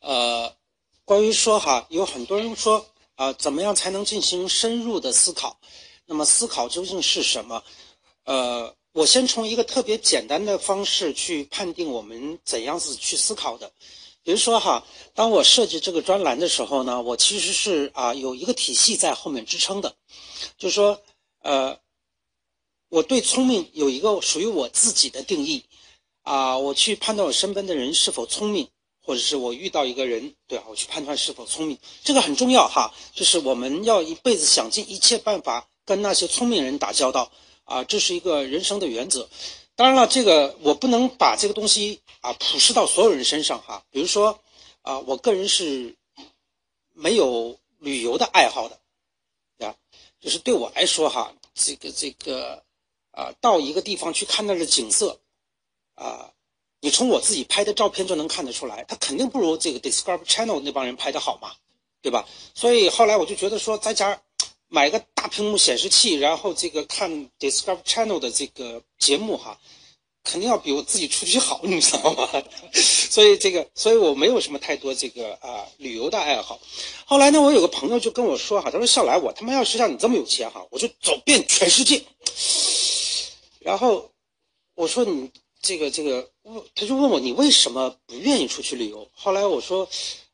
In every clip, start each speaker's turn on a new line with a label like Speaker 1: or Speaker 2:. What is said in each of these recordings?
Speaker 1: 呃，关于说哈，有很多人说啊，怎么样才能进行深入的思考？那么思考究竟是什么？呃，我先从一个特别简单的方式去判定我们怎样子去思考的。比如说哈，当我设计这个专栏的时候呢，我其实是啊有一个体系在后面支撑的，就是说呃，我对聪明有一个属于我自己的定义啊，我去判断我身边的人是否聪明。或者是我遇到一个人，对啊，我去判断是否聪明，这个很重要哈。就是我们要一辈子想尽一切办法跟那些聪明人打交道啊，这是一个人生的原则。当然了，这个我不能把这个东西啊普世到所有人身上哈。比如说啊，我个人是没有旅游的爱好的，啊？就是对我来说哈，这个这个啊，到一个地方去看那儿的景色啊。你从我自己拍的照片就能看得出来，他肯定不如这个 Discovery Channel 那帮人拍的好嘛，对吧？所以后来我就觉得说，在家买个大屏幕显示器，然后这个看 Discovery Channel 的这个节目哈，肯定要比我自己出去好，你知道吗？所以这个，所以我没有什么太多这个啊旅游的爱好。后来呢，我有个朋友就跟我说哈，他说笑来，我他妈要是像你这么有钱哈，我就走遍全世界。然后我说你。这个这个，问他就问我你为什么不愿意出去旅游？后来我说，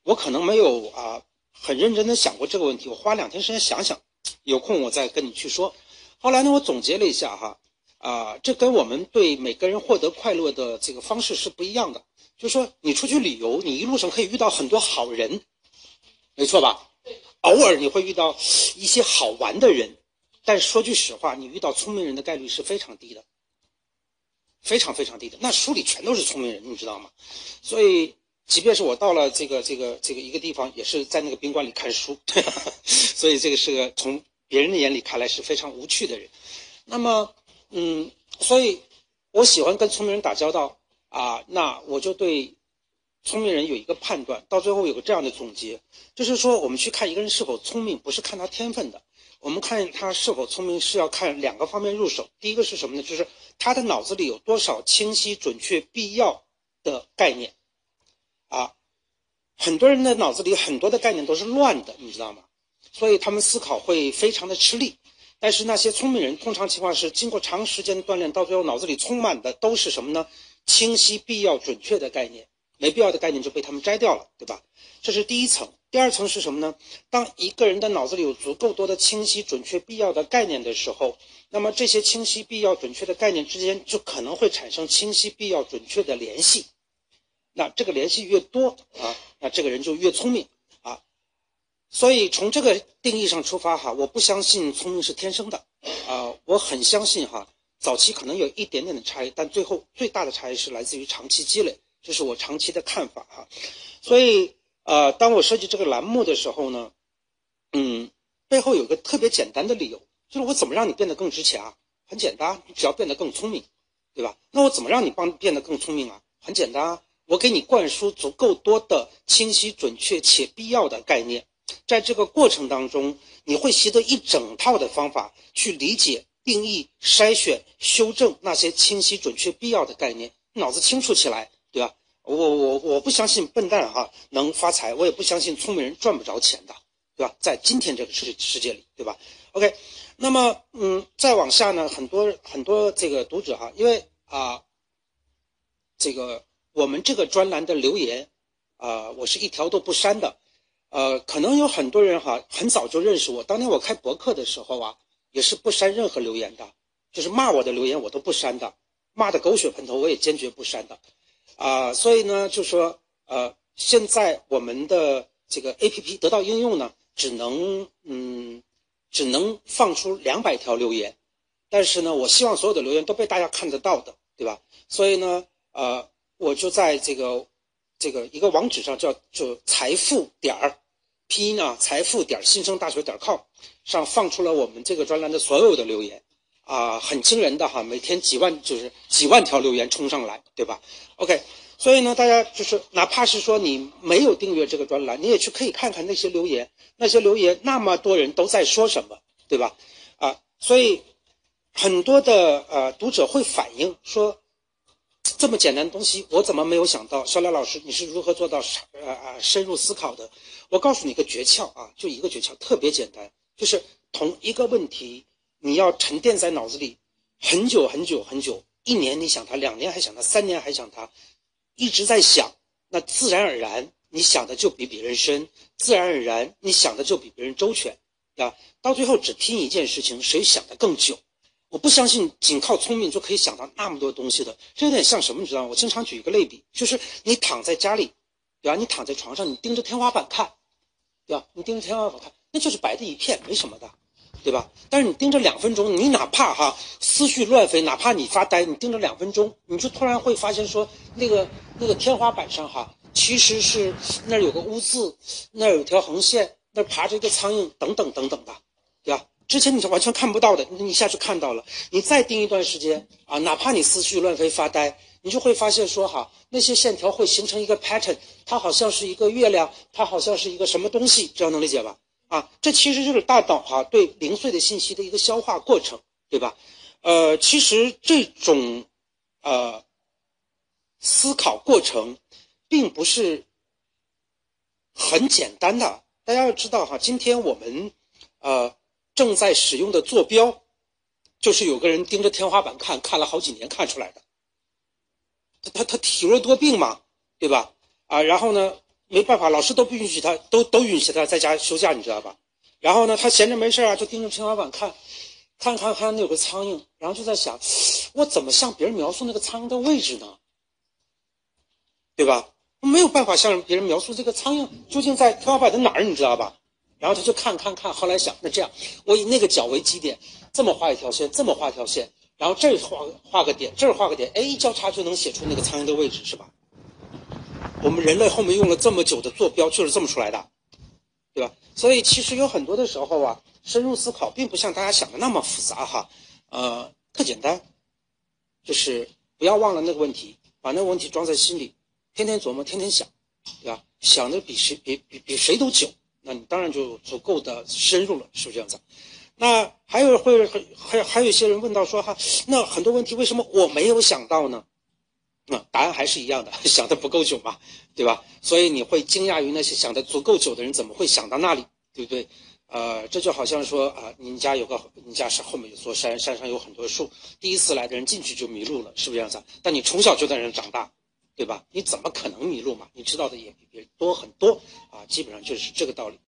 Speaker 1: 我可能没有啊很认真的想过这个问题，我花两天时间想想，有空我再跟你去说。后来呢，我总结了一下哈，啊，这跟我们对每个人获得快乐的这个方式是不一样的。就说，你出去旅游，你一路上可以遇到很多好人，没错吧？偶尔你会遇到一些好玩的人，但说句实话，你遇到聪明人的概率是非常低的。非常非常低的，那书里全都是聪明人，你知道吗？所以，即便是我到了这个这个这个一个地方，也是在那个宾馆里看书。所以，这个是个从别人的眼里看来是非常无趣的人。那么，嗯，所以我喜欢跟聪明人打交道啊。那我就对聪明人有一个判断，到最后有个这样的总结，就是说，我们去看一个人是否聪明，不是看他天分的。我们看他是否聪明，是要看两个方面入手。第一个是什么呢？就是他的脑子里有多少清晰、准确、必要的概念。啊，很多人的脑子里很多的概念都是乱的，你知道吗？所以他们思考会非常的吃力。但是那些聪明人，通常情况是经过长时间的锻炼，到最后脑子里充满的都是什么呢？清晰、必要、准确的概念。没必要的概念就被他们摘掉了，对吧？这是第一层。第二层是什么呢？当一个人的脑子里有足够多的清晰、准确、必要的概念的时候，那么这些清晰、必要、准确的概念之间就可能会产生清晰、必要、准确的联系。那这个联系越多啊，那这个人就越聪明啊。所以从这个定义上出发哈，我不相信聪明是天生的啊，我很相信哈，早期可能有一点点的差异，但最后最大的差异是来自于长期积累。这是我长期的看法哈，所以呃，当我设计这个栏目的时候呢，嗯，背后有个特别简单的理由，就是我怎么让你变得更值钱啊？很简单，你只要变得更聪明，对吧？那我怎么让你帮变得更聪明啊？很简单啊，我给你灌输足够多的清晰、准确且必要的概念，在这个过程当中，你会习得一整套的方法去理解、定义、筛选、修正那些清晰、准确、必要的概念，脑子清楚起来。对吧？我我我不相信笨蛋哈能发财，我也不相信聪明人赚不着钱的，对吧？在今天这个世世界里，对吧？OK，那么嗯，再往下呢，很多很多这个读者哈，因为啊，这个我们这个专栏的留言啊，我是一条都不删的，呃，可能有很多人哈很早就认识我，当年我开博客的时候啊，也是不删任何留言的，就是骂我的留言我都不删的，骂的狗血喷头我也坚决不删的。啊，所以呢，就说，呃，现在我们的这个 A P P 得到应用呢，只能，嗯，只能放出两百条留言，但是呢，我希望所有的留言都被大家看得到的，对吧？所以呢，呃，我就在这个，这个一个网址上叫就财富点儿，拼音啊，财富点新生大学点 com 上放出了我们这个专栏的所有的留言。啊，很惊人的哈，每天几万就是几万条留言冲上来，对吧？OK，所以呢，大家就是哪怕是说你没有订阅这个专栏，你也去可以看看那些留言，那些留言那么多人都在说什么，对吧？啊，所以很多的呃读者会反映说，这么简单的东西，我怎么没有想到？肖亮老师，你是如何做到呃啊深入思考的？我告诉你一个诀窍啊，就一个诀窍，特别简单，就是同一个问题，你要沉淀在脑子里很久很久很久，一年你想它，两年还想它，三年还想它，一直在想，那自然而然你想的就比别人深，自然而然你想的就比别人周全，啊，到最后只拼一件事情，谁想的更久？我不相信仅靠聪明就可以想到那么多东西的，这有点像什么？你知道吗？我经常举一个类比，就是你躺在家里，对吧？你躺在床上，你盯着天花板看，对吧？你盯着天花板看，那就是白的一片，没什么的，对吧？但是你盯着两分钟，你哪怕哈思绪乱飞，哪怕你发呆，你盯着两分钟，你就突然会发现说，那个那个天花板上哈，其实是那儿有个污渍，那儿有条横线，那儿爬着一个苍蝇，等等等等的，对吧？之前你是完全看不到的，你一下就看到了。你再盯一段时间啊，哪怕你思绪乱飞发呆，你就会发现说哈，那些线条会形成一个 pattern，它好像是一个月亮，它好像是一个什么东西，这样能理解吧？啊，这其实就是大脑哈对零碎的信息的一个消化过程，对吧？呃，其实这种呃思考过程并不是很简单的。大家要知道哈，今天我们呃。正在使用的坐标，就是有个人盯着天花板看，看了好几年看出来的。他他他体弱多病嘛，对吧？啊，然后呢，没办法，老师都不允许他，都都允许他在家休假，你知道吧？然后呢，他闲着没事啊，就盯着天花板看，看看看那有个苍蝇，然后就在想，我怎么向别人描述那个苍蝇的位置呢？对吧？没有办法向别人描述这个苍蝇究竟在天花板的哪儿，你知道吧？然后他就看看看，后来想，那这样，我以那个角为基点，这么画一条线，这么画一条线，然后这儿画画个点，这儿画个点，哎，交叉就能写出那个苍蝇的位置，是吧？我们人类后面用了这么久的坐标，就是这么出来的，对吧？所以其实有很多的时候啊，深入思考并不像大家想的那么复杂哈，呃，特简单，就是不要忘了那个问题，把那个问题装在心里，天天琢磨，天天想，对吧？想的比谁比比比谁都久。那你当然就足够的深入了，是不是这样子？那还有会还还有一些人问到说哈，那很多问题为什么我没有想到呢？那答案还是一样的，想的不够久嘛，对吧？所以你会惊讶于那些想的足够久的人怎么会想到那里，对不对？呃，这就好像说啊，你家有个你家是后面有座山，山上有很多树，第一次来的人进去就迷路了，是不是这样子？但你从小就在那长大。对吧？你怎么可能迷路嘛？你知道的也比别人多很多啊，基本上就是这个道理。